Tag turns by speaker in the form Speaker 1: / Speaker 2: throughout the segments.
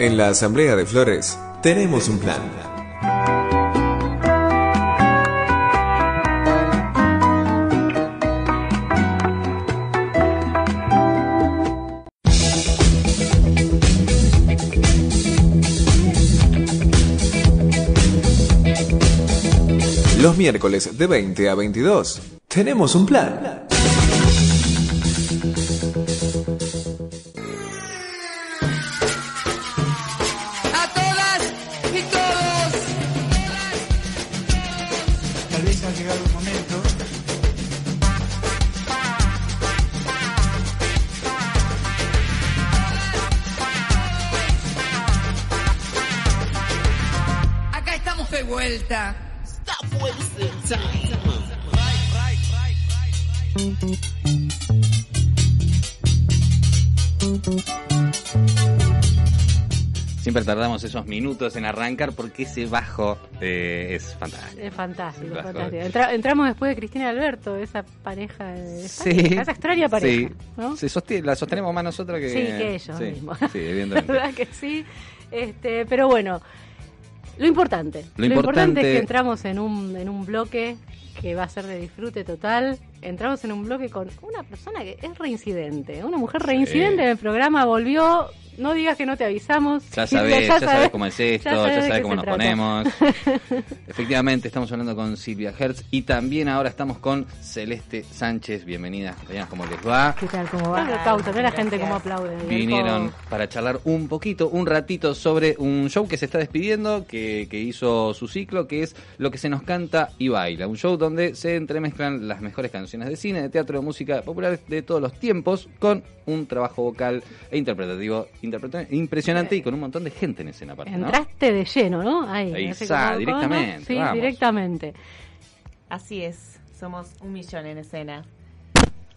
Speaker 1: En la Asamblea de Flores tenemos un plan. Los miércoles de 20 a 22 tenemos un plan.
Speaker 2: Acá estamos de vuelta.
Speaker 3: Siempre tardamos esos minutos en arrancar porque ese eh, es fantástico.
Speaker 4: Es fantástico,
Speaker 3: Bajo.
Speaker 4: fantástico. Entra- entramos después de Cristina y Alberto, esa pareja de
Speaker 3: Sí.
Speaker 4: España, esa extraña pareja.
Speaker 3: Sí,
Speaker 4: ¿no?
Speaker 3: Sostiene- la sostenemos más nosotros que,
Speaker 4: Sí, que ellos
Speaker 3: sí,
Speaker 4: mismos.
Speaker 3: Sí, evidentemente.
Speaker 4: ¿Verdad que sí? Este, pero bueno, lo importante.
Speaker 3: Lo
Speaker 4: importante
Speaker 3: importante-
Speaker 4: es que entramos en un, en un bloque que va a ser de disfrute total. Entramos en un bloque con una persona que es reincidente, una mujer reincidente en el programa, volvió. No digas que no te avisamos.
Speaker 3: Ya sabés, ya, sabés cómo es esto, ya
Speaker 4: qué
Speaker 3: cómo nos
Speaker 4: trata.
Speaker 3: ponemos. Efectivamente, estamos hablando con Silvia Hertz y también ahora estamos con Celeste Sánchez. Bienvenidas, compañeras, ¿cómo les va?
Speaker 5: ¿Qué tal? ¿Cómo va?
Speaker 4: ve la gente cómo aplaude.
Speaker 3: Vinieron para charlar un poquito, un ratito sobre un show que se está despidiendo, que, que hizo su ciclo, que es Lo que se nos canta y baila. Un show donde se entremezclan las mejores canciones de cine, de teatro, de música popular de todos los tiempos, con un trabajo vocal e interpretativo interpreta- impresionante y con un montón de gente en escena aparte, ¿no?
Speaker 4: Entraste de lleno, ¿no? Ahí,
Speaker 3: está, directamente,
Speaker 4: Sí,
Speaker 3: vamos.
Speaker 4: directamente.
Speaker 5: Así es, somos un millón en escena.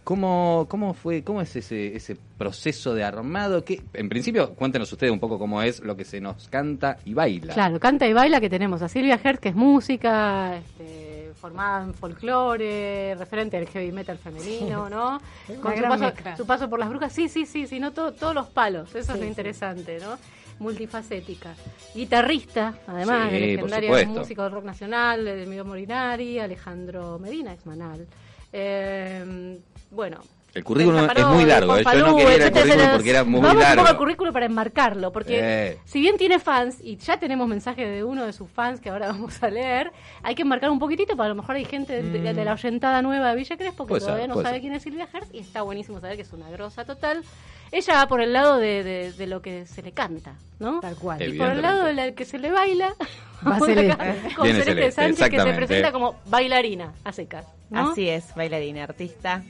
Speaker 3: ¿Cómo, cómo fue, cómo es ese, ese proceso de armado? Que, en principio, cuéntenos ustedes un poco cómo es lo que se nos canta y baila.
Speaker 4: Claro, canta y baila que tenemos a Silvia Hertz, que es música, este, formada en folclore, referente al heavy metal femenino, ¿no? Con su paso,
Speaker 5: mezcla.
Speaker 4: su paso por las brujas, sí, sí, sí, sí, no todo- todos los palos, eso es lo interesante, ¿no? Multifacética. Guitarrista, además,
Speaker 3: Sí,
Speaker 4: de
Speaker 3: supuesto.
Speaker 4: músicos del rock nacional, de Miguel Morinari, Alejandro Medina, ex Manal. Eh, bueno,
Speaker 3: El currículum es muy largo, ¿eh? Yo no quería
Speaker 4: etcétera,
Speaker 3: currículum porque era muy
Speaker 4: Vamos un
Speaker 3: largo.
Speaker 4: poco al currículum para enmarcarlo, porque
Speaker 3: Eh.
Speaker 4: si bien tiene fans, y ya tenemos mensajes de uno de sus fans que ahora vamos a leer, hay que enmarcar un poquitito, para a lo mejor hay gente de, de- de la oyentada nueva de Villa Crespo que todavía no sabe quién es Silvia Hertz, y está buenísimo saber que es una grosa total. Ella va por el lado de, de- de lo que se le canta, ¿no?
Speaker 5: Tal cual.
Speaker 4: Y por el lado de la que se le baila,
Speaker 5: Va
Speaker 4: vamos
Speaker 5: Celeste.
Speaker 4: acá con
Speaker 3: Viene
Speaker 4: Celeste Sánchez, que se presenta como bailarina a secas. ¿no?
Speaker 5: Así es, bailarina, artista,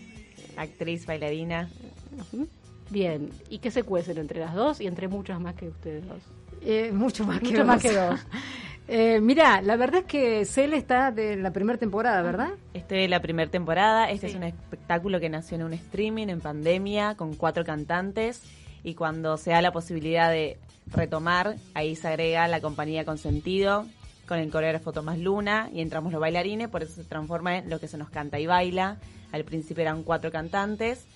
Speaker 5: actriz, bailarina.
Speaker 4: Bien, ¿y qué se cuecen entre las dos y entre muchas más que ustedes dos?
Speaker 6: Eh, mucho más que
Speaker 4: Mucho
Speaker 6: dos.
Speaker 4: más que dos.
Speaker 6: Eh, mira, la verdad es que Cel está de la primera temporada, ¿verdad?
Speaker 5: Estoy en la primera temporada. Este
Speaker 4: Sí.
Speaker 5: es un espectáculo que nació en un streaming en pandemia con cuatro cantantes y cuando se da la posibilidad de retomar, ahí se agrega la compañía Consentido con el coreógrafo Tomás Luna y entramos los bailarines, por eso se transforma en lo que se nos canta y baila. Al principio eran cuatro cantantes,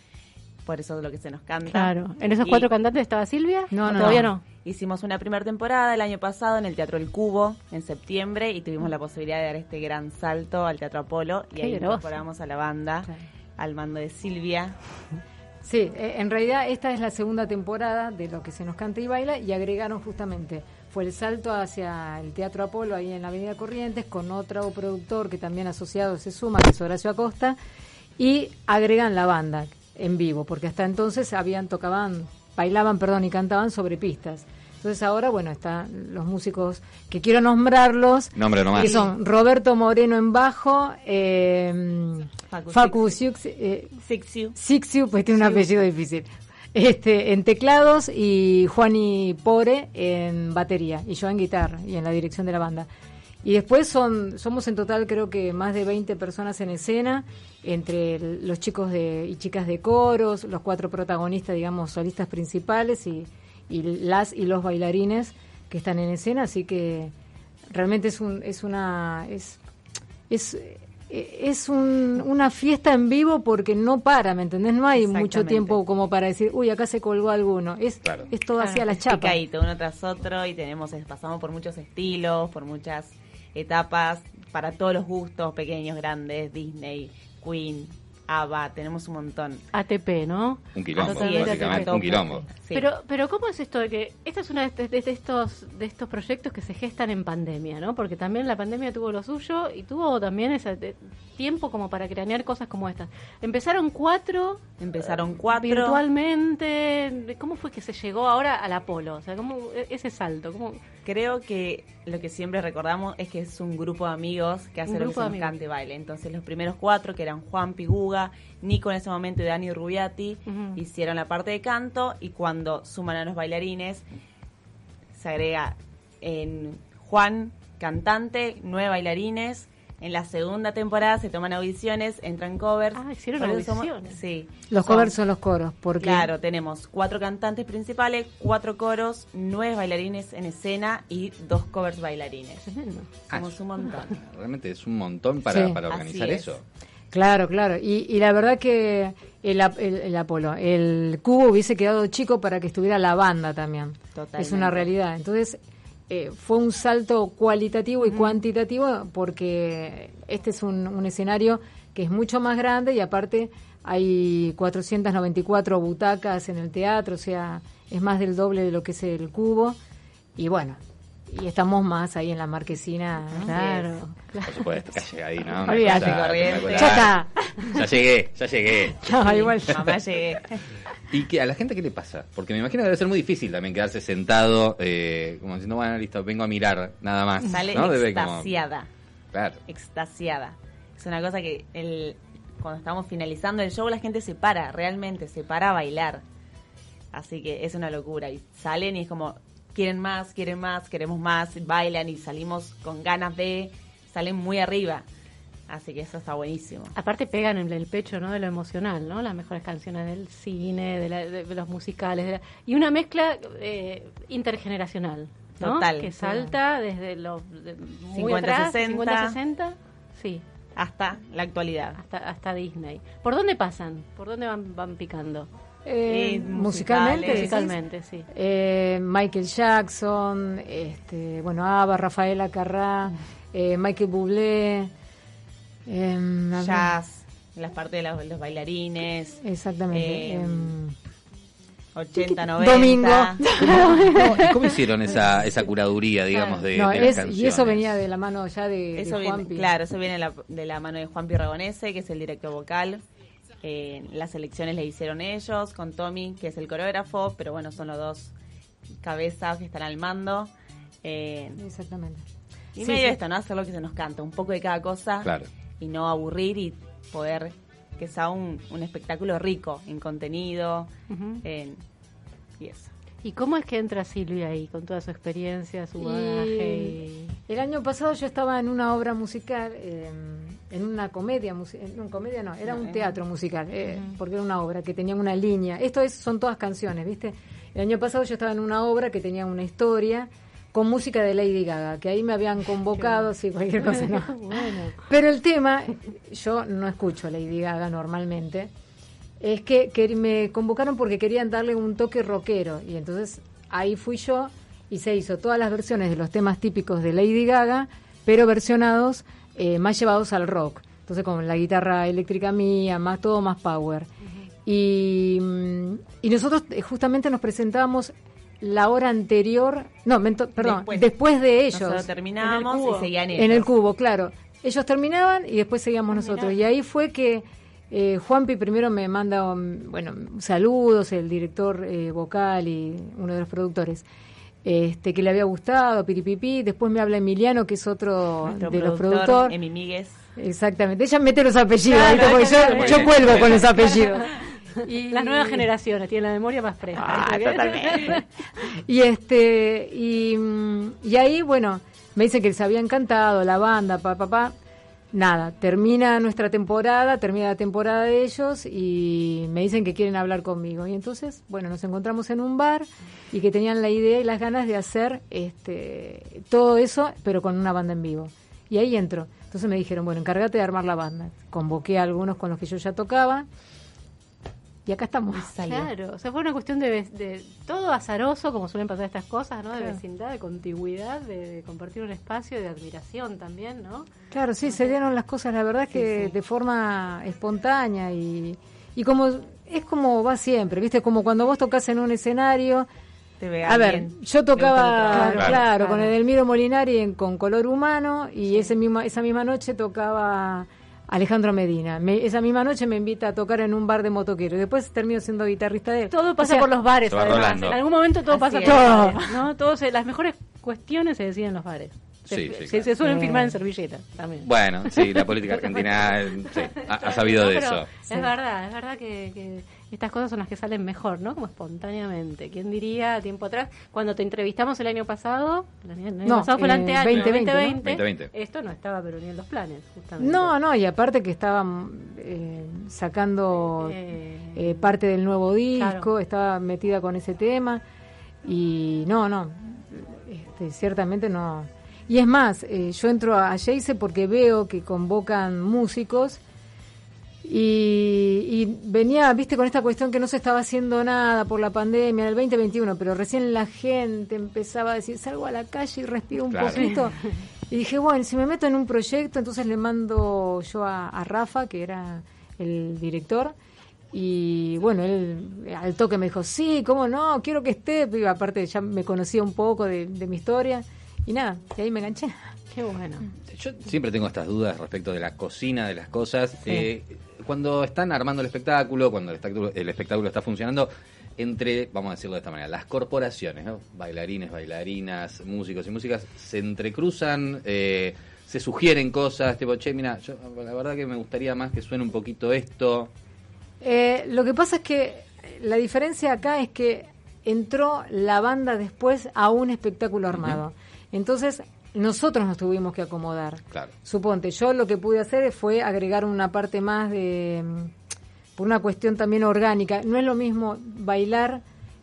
Speaker 5: por eso es lo que se nos canta.
Speaker 4: Claro. ¿En esos
Speaker 5: Y-
Speaker 4: cuatro cantantes estaba Silvia?
Speaker 6: No,
Speaker 4: ¿O
Speaker 6: no,
Speaker 4: Todavía
Speaker 6: no.
Speaker 4: no.
Speaker 5: Hicimos una primera temporada el año pasado en el Teatro El Cubo en septiembre y tuvimos la posibilidad de dar este gran salto al Teatro Apolo y ahí incorporamos a la banda al mando de Silvia.
Speaker 6: Sí, eh, en realidad esta es la segunda temporada de lo que se nos canta y baila y agregaron justamente, fue el salto hacia el Teatro Apolo ahí en la Avenida Corrientes con otro productor que también asociado se suma, que es Horacio Acosta, y agregan la banda en vivo, porque hasta entonces habían, tocaban, bailaban, perdón, y cantaban sobre pistas. Entonces ahora, bueno, están los músicos que quiero nombrarlos,
Speaker 3: Nombre nomás.
Speaker 6: que son Roberto Moreno en bajo, eh,
Speaker 5: Facu
Speaker 6: Facu Siux, eh,
Speaker 5: Sixiu.
Speaker 6: Sixiu, pues tiene un apellido difícil. Este, en teclados y Juani Pore en batería y yo en guitarra y en la dirección de la banda. Y después son somos en total creo que más de 20 personas en escena, entre los chicos de, y chicas de coros, los cuatro protagonistas, digamos, solistas principales y, y las y los bailarines que están en escena, así que realmente es un es una es es es un- una fiesta en vivo porque no para, ¿me entendés? No hay mucho tiempo como para decir, uy, acá se colgó alguno. Es,
Speaker 3: Claro.
Speaker 6: es todo así a la chapa.
Speaker 5: picadito, uno tras otro y tenemos pasamos por muchos estilos, por muchas etapas, para todos los gustos, pequeños, grandes, Disney, Queen, ABBA, tenemos un montón.
Speaker 4: ATP, ¿no?
Speaker 3: Un quilombo,
Speaker 4: Totalmente
Speaker 3: básicamente,
Speaker 4: ATP.
Speaker 3: un quilombo.
Speaker 5: Sí.
Speaker 4: Pero, pero ¿cómo es esto de que esta es una de, de- de estos de estos proyectos que se gestan en pandemia, ¿no? Porque también la pandemia tuvo lo suyo y tuvo también ese de- tiempo como para cranear cosas como estas. Empezaron cuatro
Speaker 5: Empezaron cuatro.
Speaker 4: virtualmente. ¿Cómo fue que se llegó ahora al Apolo? O sea, ¿cómo e- ese salto? ¿Cómo?
Speaker 5: Creo que lo que siempre recordamos es que es un grupo de amigos que hace
Speaker 4: Un
Speaker 5: lo que se nos cante baile. Entonces los primeros cuatro, que eran Juan Piguga, Nico en ese momento y Dani Rubiati,
Speaker 4: Ujú.
Speaker 5: hicieron la parte de canto y cuando suman a los bailarines se agrega en Juan, cantante, nueve bailarines. En la segunda temporada se toman audiciones, entran covers.
Speaker 4: Ah, hicieron
Speaker 5: eso somos-
Speaker 4: audiciones.
Speaker 5: sí.
Speaker 6: Los
Speaker 5: Son-
Speaker 6: covers son los coros, porque
Speaker 5: Claro, tenemos cuatro cantantes principales, cuatro coros, nueve bailarines en escena y dos covers bailarines.
Speaker 4: Tremendo.
Speaker 5: Somos un montón.
Speaker 3: Realmente es un montón para,
Speaker 6: Sí.
Speaker 3: para
Speaker 5: Así
Speaker 3: organizar
Speaker 5: es.
Speaker 3: eso.
Speaker 6: Claro, claro. Y, y la verdad que el, el Apolo, el cubo hubiese quedado chico para que estuviera la banda también.
Speaker 5: Totalmente.
Speaker 6: Es una realidad. Entonces, eh, fue un salto cualitativo y cuantitativo porque este es un, un escenario que es mucho más grande y aparte hay 494 butacas en el teatro, o sea, es más del doble de lo que es el cubo. Y bueno, y estamos más ahí en la marquesina.
Speaker 4: Claro.
Speaker 3: Por supuesto, ahí, ¿no?
Speaker 6: Olvídate,
Speaker 3: cosa
Speaker 5: corriente.
Speaker 6: Ya está.
Speaker 3: Ya llegué, ya llegué.
Speaker 6: No, igual.
Speaker 5: Mamá llegué.
Speaker 3: ¿Y que a la gente qué le pasa? Porque me imagino que debe ser muy difícil también quedarse sentado, eh, como diciendo, bueno, listo, vengo a mirar, nada más.
Speaker 5: Sale
Speaker 3: ¿no? Debe como-
Speaker 5: extasiada.
Speaker 3: Claro.
Speaker 5: Extasiada. Es una cosa que el, cuando estamos finalizando el show la gente se para, realmente se para a bailar. Así que es una locura. Y salen y es como, quieren más, quieren más, queremos más, bailan y salimos con ganas de, salen muy arriba. Así que eso está buenísimo.
Speaker 4: Aparte pegan en el pecho, ¿no? De lo emocional, ¿no? Las mejores canciones del cine, de, la- de los musicales, de la- y una mezcla eh, intergeneracional, ¿no?
Speaker 5: Total.
Speaker 4: Que salta desde los de- muy
Speaker 5: 50,
Speaker 4: atrás,
Speaker 5: 60.
Speaker 4: 50, 60, sí,
Speaker 5: Hasta la actualidad.
Speaker 4: hasta hasta Disney. ¿Por dónde pasan? ¿Por dónde van van picando?
Speaker 6: Eh, musicalmente?
Speaker 4: Musicalmente, sí.
Speaker 6: Eh, Michael Jackson, este, bueno, Ava, Rafaela Carrá, eh, Michael Bublé, em,
Speaker 5: Jazz, las partes de los, los bailarines,
Speaker 6: exactamente.
Speaker 5: Eh,
Speaker 6: em,
Speaker 5: 80, 90.
Speaker 6: Domingo.
Speaker 3: ¿Cómo, y cómo hicieron esa, esa curaduría, digamos, de,
Speaker 6: no,
Speaker 3: de las
Speaker 6: es-
Speaker 3: canciones?
Speaker 6: y eso venía de la mano ya de,
Speaker 5: Eso
Speaker 6: de
Speaker 5: viene,
Speaker 6: Juanpi.
Speaker 5: claro, eso viene de la, de la mano de Juan Pirragonese, que es el director vocal. Eh, las elecciones le hicieron ellos, con Tommy, que es el coreógrafo, pero bueno, son los dos cabezas que están al mando. Eh,
Speaker 6: Exactamente.
Speaker 5: y
Speaker 6: Sí,
Speaker 5: medio
Speaker 6: sí.
Speaker 5: esto, ¿no? Hacer lo que se nos canta, un poco de cada cosa
Speaker 3: Claro.
Speaker 5: y no aburrir y poder que sea un, un espectáculo rico en contenido en, y eso.
Speaker 4: ¿Y cómo es que entra Silvia ahí con toda su experiencia, su bagaje?
Speaker 6: Y el año pasado yo estaba en una obra musical, eh, en una comedia, en una comedia no, era un teatro musical, eh, porque era una obra que tenía una línea. Esto es, son todas canciones, ¿viste? El año pasado yo estaba en una obra que tenía una historia con música de Lady Gaga, que ahí me habían convocado, sí, cualquier cosa, no.
Speaker 4: Bueno.
Speaker 6: Pero el tema, yo no escucho Lady Gaga normalmente, es que, que me convocaron porque querían darle un toque rockero y entonces ahí fui yo y se hizo todas las versiones de los temas típicos de Lady Gaga, pero versionados eh, más llevados al rock. Entonces con la guitarra eléctrica mía, más todo más power. Y, mm, y nosotros eh, justamente nos presentábamos la hora anterior, no, mento- perdón, después,
Speaker 5: Después.
Speaker 6: de ellos.
Speaker 5: Nosotros terminábamos
Speaker 4: En el cubo.
Speaker 5: y seguían ellos.
Speaker 6: En el cubo, claro. Ellos terminaban y después seguíamos nosotros. Y ahí fue que eh, Juanpi primero me manda, um, bueno, saludos, el director eh, vocal y uno de los productores, este, que le había gustado, piripipi. Después me habla Emiliano, que es otro
Speaker 5: Nuestro
Speaker 6: de los
Speaker 5: productor,
Speaker 6: productores.
Speaker 5: Emi Míguez.
Speaker 6: Exactamente. Ella mete los apellidos,
Speaker 4: Claro,
Speaker 6: ¿viste? porque yo, cuelgo con los apellidos.
Speaker 4: Y las nuevas generaciones tienen la memoria más fresca.
Speaker 5: Ah, totalmente.
Speaker 6: y este y, y ahí bueno me dicen que les había encantado la banda pa pa pa nada termina nuestra temporada termina la temporada de ellos y me dicen que quieren hablar conmigo. Y entonces bueno nos encontramos en un bar y que tenían la idea y las ganas de hacer este todo eso pero con una banda en vivo. Y ahí entro. Entonces me dijeron, bueno, encárgate de armar la banda. Convoqué a algunos con los que yo ya tocaba y acá estamos.
Speaker 4: Claro, o sea, fue una cuestión de, de todo azaroso, como suelen pasar estas cosas, ¿no? De
Speaker 6: Claro.
Speaker 4: vecindad, de contigüidad, de, de compartir un espacio, de admiración también, ¿no?
Speaker 6: Claro, sí, se dieron las cosas, la verdad es que
Speaker 4: sí.
Speaker 6: de forma espontánea y, y como es como va siempre, ¿viste? Como cuando vos tocas en un escenario.
Speaker 5: Te ve
Speaker 6: A ver, yo tocaba,
Speaker 5: trabajo.
Speaker 6: claro,
Speaker 3: Claro.
Speaker 6: con Edelmiro Molinari en, con Color Humano y ese misma, esa misma noche tocaba Alejandro Medina. Me- esa misma noche me invita a tocar en un bar de motoquero y después termino siendo guitarrista de él.
Speaker 4: Todo pasa
Speaker 6: O sea,
Speaker 4: por los bares, además.
Speaker 3: rolando.
Speaker 4: En algún momento todo
Speaker 5: Así
Speaker 4: pasa
Speaker 5: es.
Speaker 4: por los bares, ¿no? Todo se- las mejores cuestiones se deciden en los bares.
Speaker 3: Sí,
Speaker 4: se,
Speaker 3: sí,
Speaker 4: se-
Speaker 3: claro.
Speaker 4: se suelen firmar en servilletas también.
Speaker 3: Bueno, sí, la política argentina eh, sí, ha, ha sabido
Speaker 4: No,
Speaker 3: de eso.
Speaker 4: Es verdad, es verdad que, que estas cosas son las que salen mejor, ¿no? Como espontáneamente. ¿Quién diría tiempo atrás? Cuando te entrevistamos el año pasado, el año, el año
Speaker 6: No,
Speaker 4: pasado fue el
Speaker 6: eh,
Speaker 4: anteaño,
Speaker 6: 2020, ¿no?
Speaker 4: 2020,
Speaker 3: 2020.
Speaker 4: Esto no estaba pero ni en los planes, justamente.
Speaker 6: No, no, y aparte que estaban eh, sacando
Speaker 4: Eh,
Speaker 6: eh, parte del nuevo disco,
Speaker 4: Claro.
Speaker 6: estaba metida con ese tema y no, no, este, ciertamente no. Y es más, eh, yo entro a Jace porque veo que convocan músicos y, y venía, viste, con esta cuestión que no se estaba haciendo nada por la pandemia en el 2021, pero recién la gente empezaba a decir, salgo a la calle y respiro un
Speaker 3: Claro.
Speaker 6: poquito. Y dije, bueno, si me meto en un proyecto, entonces le mando yo a, a Rafa, que era el director, y bueno, él al toque me dijo, sí, cómo no, quiero que esté, y aparte ya me conocía un poco de, de mi historia, y nada, y ahí me enganché.
Speaker 4: Qué bueno.
Speaker 3: Yo siempre tengo estas dudas respecto de la cocina de las cosas. Eh, cuando están armando el espectáculo, cuando el espectáculo, el espectáculo está funcionando, entre, vamos a decirlo de esta manera, las corporaciones, ¿no? bailarines, bailarinas, músicos y músicas, se entrecruzan, eh, se sugieren cosas, tipo, che, mira, yo la verdad que me gustaría más que suene un poquito esto.
Speaker 6: Eh, lo que pasa es que la diferencia acá es que entró la banda después a un espectáculo armado. Entonces, nosotros nos tuvimos que acomodar.
Speaker 3: Claro.
Speaker 6: Suponte, yo lo que pude hacer fue agregar una parte más de. mm, por una cuestión también orgánica. No es lo mismo bailar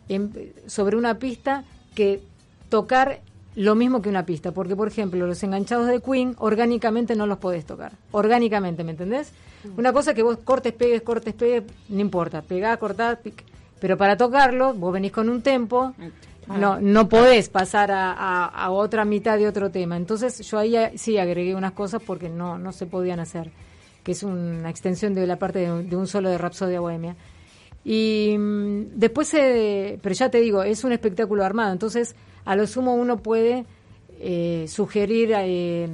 Speaker 6: en- sobre una pista que tocar lo mismo que una pista. Porque, por ejemplo, los enganchados de Queen, orgánicamente no los podés tocar. Orgánicamente, ¿me entendés? Una cosa que vos cortes, pegues, cortes, pegues, no importa. Pegá, cortá, pic. Pero para tocarlo, vos venís con un tempo. No, no podés pasar a, otra mitad de otro tema. Entonces yo ahí eh, sí agregué unas cosas porque no, no se podían hacer, que es una extensión de la parte de, un solo de Rapsodia Bohemia. Y mm, después, se- pero ya te digo, es un espectáculo armado, entonces a lo sumo uno puede eh, sugerir eh,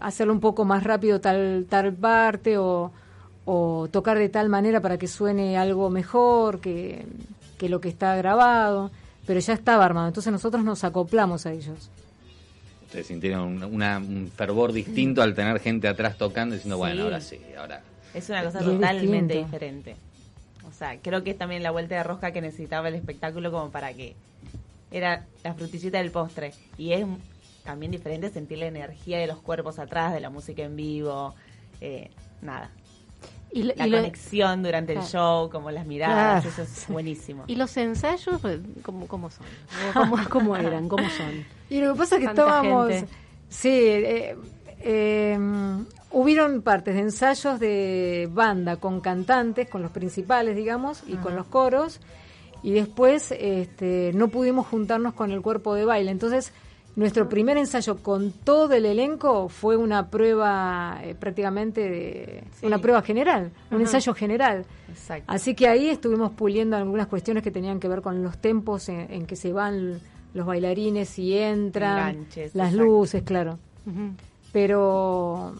Speaker 6: hacerlo un poco más rápido tal, tal parte o, tocar de tal manera para que suene algo mejor que lo que está grabado, pero ya estaba armado, entonces nosotros nos acoplamos a ellos.
Speaker 3: Ustedes sintieron un, una- un fervor distinto al tener gente atrás tocando diciendo, bueno, ahora sí, ahora...
Speaker 5: Es una cosa totalmente
Speaker 6: distinto.
Speaker 5: diferente. O sea, creo que es también la vuelta de rosca que necesitaba el espectáculo como para que era la frutillita del postre. Y es también diferente sentir la energía de los cuerpos atrás, de la música en vivo, eh, nada.
Speaker 4: Y, lo-
Speaker 5: La
Speaker 4: y lo-
Speaker 5: conexión durante el show, como las miradas,
Speaker 6: Claro.
Speaker 5: eso es buenísimo.
Speaker 4: ¿Y los ensayos, pues, cómo, cómo son? ¿Cómo, cómo eran? ¿Cómo son?
Speaker 6: Y lo que pasa es que estábamos.
Speaker 4: gente.
Speaker 6: Sí, eh, eh, hubieron partes de ensayos de banda con cantantes, con los principales, digamos, y con los coros. Y después este, no pudimos juntarnos con el cuerpo de baile. Entonces, nuestro primer ensayo con todo el elenco fue una prueba eh, prácticamente de.
Speaker 5: Sí.
Speaker 6: Una prueba general, un ensayo general.
Speaker 5: Exacto.
Speaker 6: Así que ahí estuvimos puliendo algunas cuestiones que tenían que ver con los tempos en, en que se van los bailarines y entran,
Speaker 5: Enganches,
Speaker 6: las
Speaker 5: exacto.
Speaker 6: luces, claro. Pero,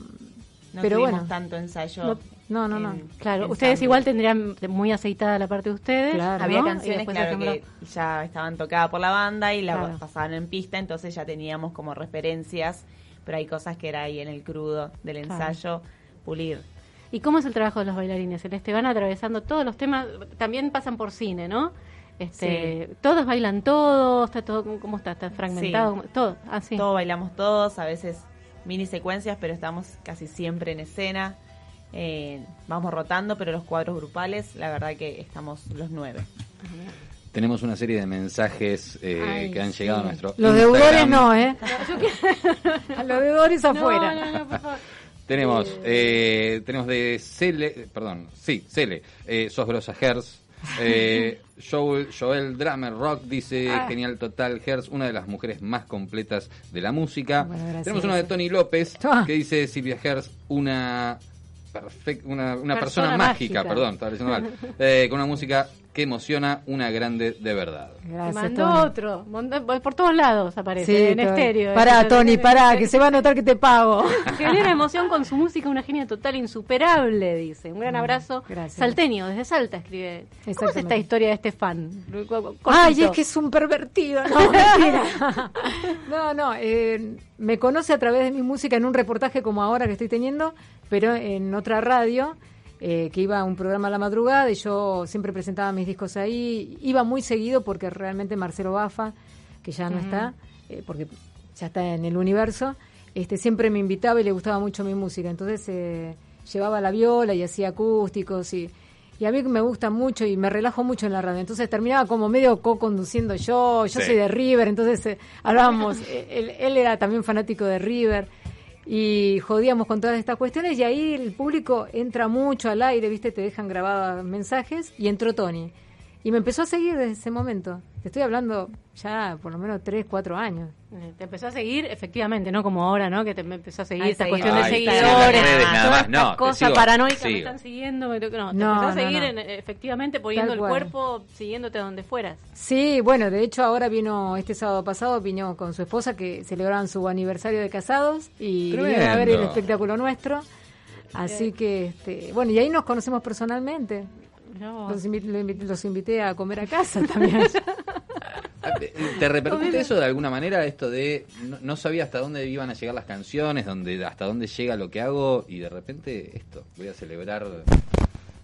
Speaker 5: No
Speaker 6: pero
Speaker 5: tuvimos
Speaker 6: bueno,
Speaker 5: tanto ensayo.
Speaker 6: No, no, no, no.
Speaker 5: en-
Speaker 4: Claro,
Speaker 5: en
Speaker 4: ustedes igual tendrían muy aceitada la parte de ustedes.
Speaker 6: Claro.
Speaker 5: Había canciones, claro, que ya estaban tocadas por la banda y la
Speaker 4: Claro.
Speaker 5: pasaban en pista, entonces ya teníamos como referencias, pero hay cosas que era ahí en el crudo del
Speaker 4: Claro.
Speaker 5: ensayo, pulir.
Speaker 4: ¿Y cómo es el trabajo de los bailarines? Celeste, van atravesando todos los temas, también pasan por cine, ¿no? Este, Todos bailan todos, está todo, ¿cómo está? ¿Está fragmentado? Todo, así.
Speaker 5: Todo bailamos todos, a veces mini secuencias, pero estamos casi siempre en escena. Eh, vamos rotando, pero los cuadros grupales, la verdad que estamos los nueve.
Speaker 3: Tenemos una serie de mensajes eh,
Speaker 4: Ay,
Speaker 3: que han
Speaker 4: sí.
Speaker 3: llegado a nuestro
Speaker 6: los
Speaker 3: Instagram.
Speaker 6: deudores no, ¿eh? A los deudores
Speaker 4: No,
Speaker 6: afuera.
Speaker 4: no, no, por favor.
Speaker 3: Tenemos, eh, tenemos de Cele, perdón, sí, Cele, eh, Sos Grosa Hertz. Eh, Joel, Joel Drummer Rock dice,
Speaker 6: Ah.
Speaker 3: genial total, Hertz, una de las mujeres más completas de la música.
Speaker 6: Bueno,
Speaker 3: tenemos uno de Tony López,
Speaker 6: Ah.
Speaker 3: que dice Silvia Hertz, una perfec- una, una persona,
Speaker 4: Persona
Speaker 3: mágica,
Speaker 4: mágica.
Speaker 3: perdón, estaba leyendo mal, eh, con una música que emociona, una grande de verdad.
Speaker 6: Gracias,
Speaker 4: mandó
Speaker 6: Tony.
Speaker 4: otro. Mandó- por todos lados aparece.
Speaker 6: Sí,
Speaker 4: en
Speaker 6: Tony.
Speaker 4: estéreo.
Speaker 6: Pará,
Speaker 4: Entonces,
Speaker 6: Tony, pará, que se va a notar que te pago.
Speaker 4: Genera emoción con su música, una genia total insuperable, dice. Un gran abrazo.
Speaker 6: Mm, gracias.
Speaker 4: Salteño, desde Salta escribe. ¿Cómo es esta historia de este fan? Cortito.
Speaker 6: Ay, es que es un pervertido. No, mentira. no, no. eh, me conoce a través de mi música en un reportaje como ahora que estoy teniendo, pero en otra radio, eh, que iba a un programa a la madrugada y yo siempre presentaba mis discos ahí. Iba muy seguido porque realmente Marcelo Bafa, que ya no está, eh, porque ya está en el universo, este siempre me invitaba y le gustaba mucho mi música. Entonces eh, llevaba la viola y hacía acústicos y... Y a mí me gusta mucho y me relajo mucho en la radio. Entonces terminaba como medio co-conduciendo yo. Yo
Speaker 3: Sí.
Speaker 6: soy de River, entonces eh, hablábamos. él, él era también fanático de River. Y jodíamos con todas estas cuestiones. Y ahí el público entra mucho al aire, ¿viste? Te dejan grabados mensajes. Y entró Tony. Y me empezó a seguir desde ese momento. Te estoy hablando ya por lo menos 3, 4 años.
Speaker 4: Eh, Te empezó a seguir, efectivamente, no como ahora, ¿no? Que te me empezó a seguir
Speaker 5: Ay,
Speaker 4: esta cuestión de seguidores, todas
Speaker 3: más,
Speaker 4: estas
Speaker 3: no, te
Speaker 4: cosas
Speaker 3: sigo,
Speaker 4: paranoicas me están siguiendo. me- No, te
Speaker 6: No,
Speaker 4: empezó a seguir
Speaker 6: no.
Speaker 4: en- efectivamente poniendo
Speaker 6: Tal
Speaker 4: el
Speaker 6: cual.
Speaker 4: cuerpo, siguiéndote a donde fueras.
Speaker 6: Sí, bueno, de hecho ahora vino, este sábado pasado, vino con su esposa que celebraban su aniversario de casados y vinieron a ver el espectáculo nuestro. Así que, este, bueno, y ahí nos conocemos personalmente.
Speaker 4: No.
Speaker 6: Los, invi- lo invi- los invité a comer a casa también.
Speaker 3: ¿Te repercute eso de alguna manera, esto de no, no sabía hasta dónde iban a llegar las canciones, donde, hasta dónde llega lo que hago y de repente esto, voy a celebrar...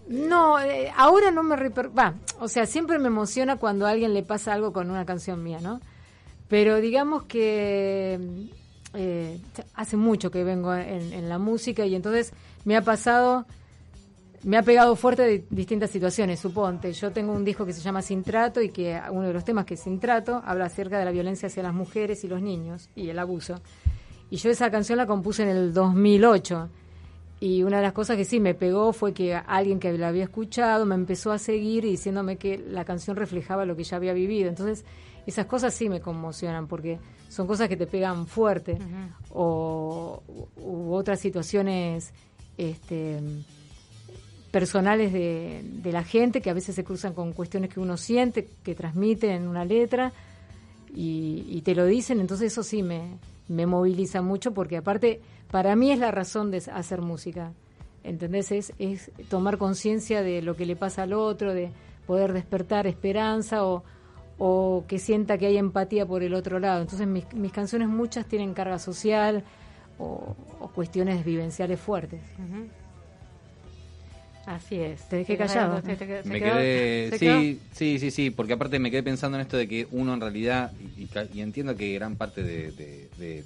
Speaker 6: No, eh, ahora no me reper... Va, o sea, siempre me emociona cuando a alguien le pasa algo con una canción mía, ¿no? Pero digamos que eh, hace mucho que vengo en, en la música y entonces me ha pasado, me ha pegado fuerte de distintas situaciones, suponte. Yo tengo un disco que se llama Sin Trato y que uno de los temas que es Sin Trato habla acerca de la violencia hacia las mujeres y los niños y el abuso. Y yo esa canción la compuse en el 2008. Y una de las cosas que sí me pegó fue que alguien que la había escuchado me empezó a seguir diciéndome que la canción reflejaba lo que ya había vivido. Entonces, esas cosas sí me conmocionan porque son cosas que te pegan fuerte. O u otras situaciones este, personales de, de la gente que a veces se cruzan con cuestiones que uno siente, que transmiten en una letra y, te lo dicen, entonces eso sí me, me moviliza mucho porque aparte para mí es la razón de hacer música, ¿entendés? Es, es tomar conciencia de lo que le pasa al otro, de poder despertar esperanza o, o que sienta que hay empatía por el otro lado. Entonces mis, mis canciones muchas tienen carga social o cuestiones vivenciales fuertes.
Speaker 4: Así es.
Speaker 6: Te dejé callado.
Speaker 4: Te- te- te- se
Speaker 3: Me
Speaker 4: quedó-
Speaker 3: quedé, sí, sí, sí, sí, porque aparte me quedé pensando en esto de que uno en realidad, y, y ca- y entiendo que gran parte de, de- de-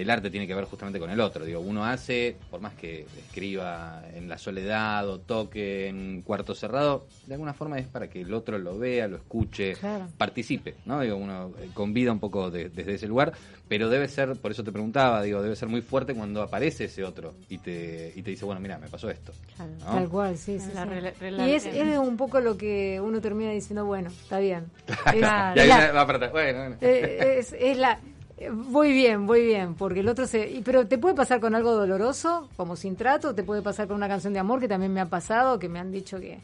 Speaker 3: del arte tiene que ver justamente con el otro, digo, uno hace, por más que escriba en la soledad o toque en un cuarto cerrado, de alguna forma es para que el otro lo vea, lo escuche,
Speaker 6: Claro.
Speaker 3: participe, ¿no? Digo, uno eh, convida un poco de- desde ese lugar, pero debe ser, por eso te preguntaba, digo, debe ser muy fuerte cuando aparece ese otro y te, y te dice, bueno, mira, me pasó esto.
Speaker 4: Claro.
Speaker 3: ¿no?
Speaker 6: Tal cual, sí, sí. Y es, es un poco lo que uno termina diciendo, bueno, está bien. Es-
Speaker 4: Claro.
Speaker 3: Y ahí
Speaker 6: la-
Speaker 3: va para atrás. Bueno, bueno.
Speaker 6: eh, es, es la... Voy bien, voy bien, porque el otro se... y- Pero te puede pasar con algo doloroso, como sin trato, te puede pasar con una canción de amor que también me ha pasado, que me han dicho que,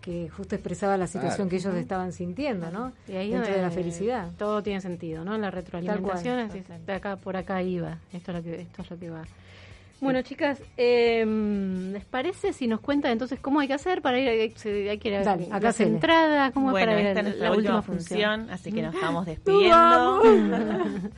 Speaker 6: que justo expresaba la situación
Speaker 3: Claro.
Speaker 6: que ellos estaban sintiendo, ¿no?
Speaker 4: Y ahí
Speaker 6: Dentro de la felicidad.
Speaker 4: Todo tiene sentido, ¿no? La retroalimentación
Speaker 6: Tal
Speaker 4: es
Speaker 6: cual.
Speaker 4: de acá por acá iba. Esto es lo que esto es lo que va. Bueno, chicas, eh, ¿les parece si nos cuentan entonces cómo hay que hacer para ir a, hay que ir a
Speaker 6: Dale, acá
Speaker 4: las entradas? ¿Cómo es
Speaker 5: Bueno,
Speaker 4: para ir
Speaker 5: esta
Speaker 4: a
Speaker 5: es nuestra última función, así que nos estamos despidiendo.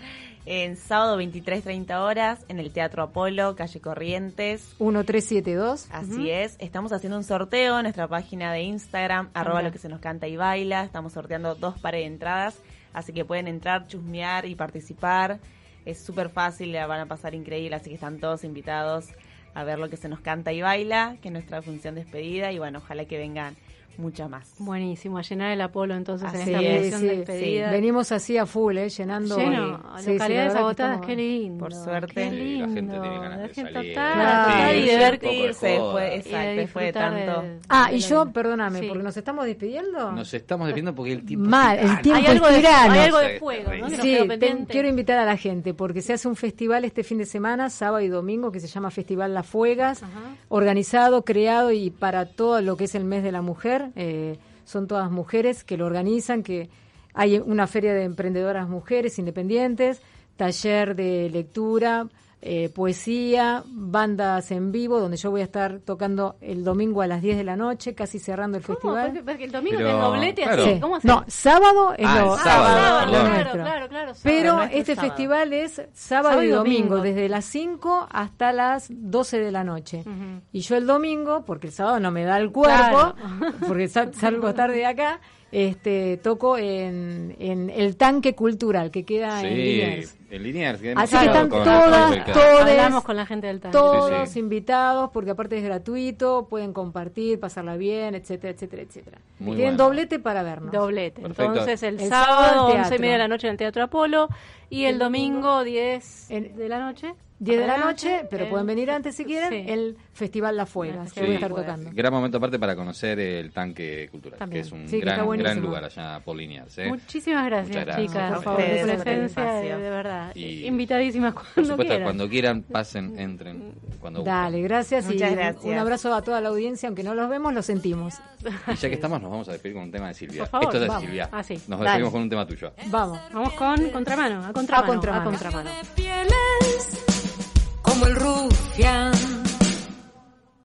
Speaker 5: en sábado 23.30 horas en el Teatro Apolo, calle Corrientes.
Speaker 6: 1372.
Speaker 5: Así es, estamos haciendo un sorteo en nuestra página de Instagram, arroba lo que se nos canta y baila. Estamos sorteando dos pares de entradas, así que pueden entrar, chusmear y participar. Es súper fácil, la van a pasar increíble, así que están todos invitados a ver lo que se nos canta y baila, que es nuestra función despedida. Y bueno, ojalá que vengan mucha más.
Speaker 4: Buenísimo, a llenar el Apolo entonces en
Speaker 5: Así
Speaker 4: esta
Speaker 5: es,
Speaker 6: sí,
Speaker 4: de
Speaker 6: sí.
Speaker 4: despedida.
Speaker 6: Venimos así a full, ¿eh? llenando.
Speaker 4: Lleno,
Speaker 6: Sí,
Speaker 4: localidades
Speaker 6: que
Speaker 4: agotadas,
Speaker 6: estamos-
Speaker 4: qué lindo.
Speaker 5: Por suerte.
Speaker 4: Qué lindo.
Speaker 3: la gente tiene ganas de
Speaker 4: La gente
Speaker 3: salir,
Speaker 4: total, y
Speaker 5: divertirse, exacto, después de tanto.
Speaker 4: de-
Speaker 6: Ah, y yo, perdóname,
Speaker 4: Sí.
Speaker 6: porque nos estamos despidiendo.
Speaker 3: Nos estamos despidiendo porque el tiempo
Speaker 6: Mal,
Speaker 3: es
Speaker 6: el tiempo
Speaker 4: Hay algo, de, hay algo
Speaker 3: Sí,
Speaker 4: de fuego, ¿no? Que
Speaker 6: Sí, te- quiero invitar a la gente porque se hace un festival este fin de semana, sábado y domingo, que se llama Festival Las Fuegas,
Speaker 4: Ajá.
Speaker 6: organizado, creado y para todo lo que es el mes de la mujer. Eh, son todas mujeres que lo organizan, que hay una feria de emprendedoras mujeres independientes, taller de lectura, eh, poesía, bandas en vivo, donde yo voy a estar tocando el domingo a las 10 de la noche, casi cerrando el
Speaker 4: ¿Cómo?
Speaker 6: festival.
Speaker 4: Porque, el domingo
Speaker 3: Pero,
Speaker 4: tenés doblete
Speaker 3: claro.
Speaker 4: así.
Speaker 6: Sí.
Speaker 4: ¿Cómo haces?
Speaker 6: No, sábado es
Speaker 3: Ah,
Speaker 6: lo,
Speaker 3: el sábado,
Speaker 6: lo
Speaker 3: perdón.
Speaker 4: claro,
Speaker 6: nuestro.
Speaker 4: claro, claro.
Speaker 6: Pero
Speaker 5: Sábado, nuestro
Speaker 6: este
Speaker 5: sábado.
Speaker 6: festival es sábado,
Speaker 4: Sábado
Speaker 6: y domingo,
Speaker 4: domingo.
Speaker 6: desde las 5 hasta las 12 de la noche.
Speaker 4: Ujú.
Speaker 6: Y yo el domingo, porque el sábado no me da el cuerpo,
Speaker 4: Claro.
Speaker 6: porque sal- salgo tarde de acá, este, toco en, en el tanque cultural que queda en
Speaker 3: Sí,
Speaker 6: Liniers.
Speaker 3: En Liniers. que hemos
Speaker 6: Así que están
Speaker 3: con-
Speaker 6: todas, todas,
Speaker 4: Hablamos con la gente del tanque.
Speaker 6: todos
Speaker 3: Sí, sí.
Speaker 6: invitados, porque aparte es gratuito, pueden compartir, pasarla bien, etcétera, etcétera, etcétera.
Speaker 3: Muy
Speaker 6: y tienen
Speaker 3: bueno.
Speaker 6: doblete para vernos.
Speaker 4: Doblete.
Speaker 3: Perfecto.
Speaker 4: Entonces el,
Speaker 6: El sábado
Speaker 4: sábado,
Speaker 6: al
Speaker 4: 11 y media de la noche en el Teatro Apolo y el domingo 10
Speaker 6: En-
Speaker 4: de la noche.
Speaker 6: 10 de la noche, pero
Speaker 4: en-
Speaker 6: pueden venir antes si quieren,
Speaker 4: Sí.
Speaker 6: el Festival La que
Speaker 4: Sí.
Speaker 6: voy a estar tocando.
Speaker 3: Gran momento aparte para conocer el tanque cultural,
Speaker 4: También.
Speaker 3: que es un
Speaker 6: Sí, que
Speaker 3: gran, gran lugar allá por Liniers. ¿eh?
Speaker 4: Muchísimas gracias, chicas,
Speaker 6: Por favor, por el
Speaker 4: presencia, de, verdad.
Speaker 3: Y-
Speaker 4: Invitadísimas cuando
Speaker 3: Por supuesto,
Speaker 4: quieran.
Speaker 3: cuando quieran, pasen, entren, cuando
Speaker 6: Dale,
Speaker 3: gusten.
Speaker 6: gracias
Speaker 5: Muchas
Speaker 6: y
Speaker 5: gracias.
Speaker 6: un abrazo a toda la audiencia, aunque no los vemos, los sentimos.
Speaker 3: Y ya que estamos, nos vamos a despedir con un tema de Silvia.
Speaker 4: Por favor,
Speaker 3: Esto es de
Speaker 6: vamos.
Speaker 3: Silvia.
Speaker 4: Ah, sí.
Speaker 3: Nos
Speaker 4: Dale.
Speaker 3: despedimos con un tema tuyo.
Speaker 6: Vamos.
Speaker 4: Vamos con contramano, a contramano.
Speaker 6: contramano.
Speaker 4: A contramano.
Speaker 2: Como el rufián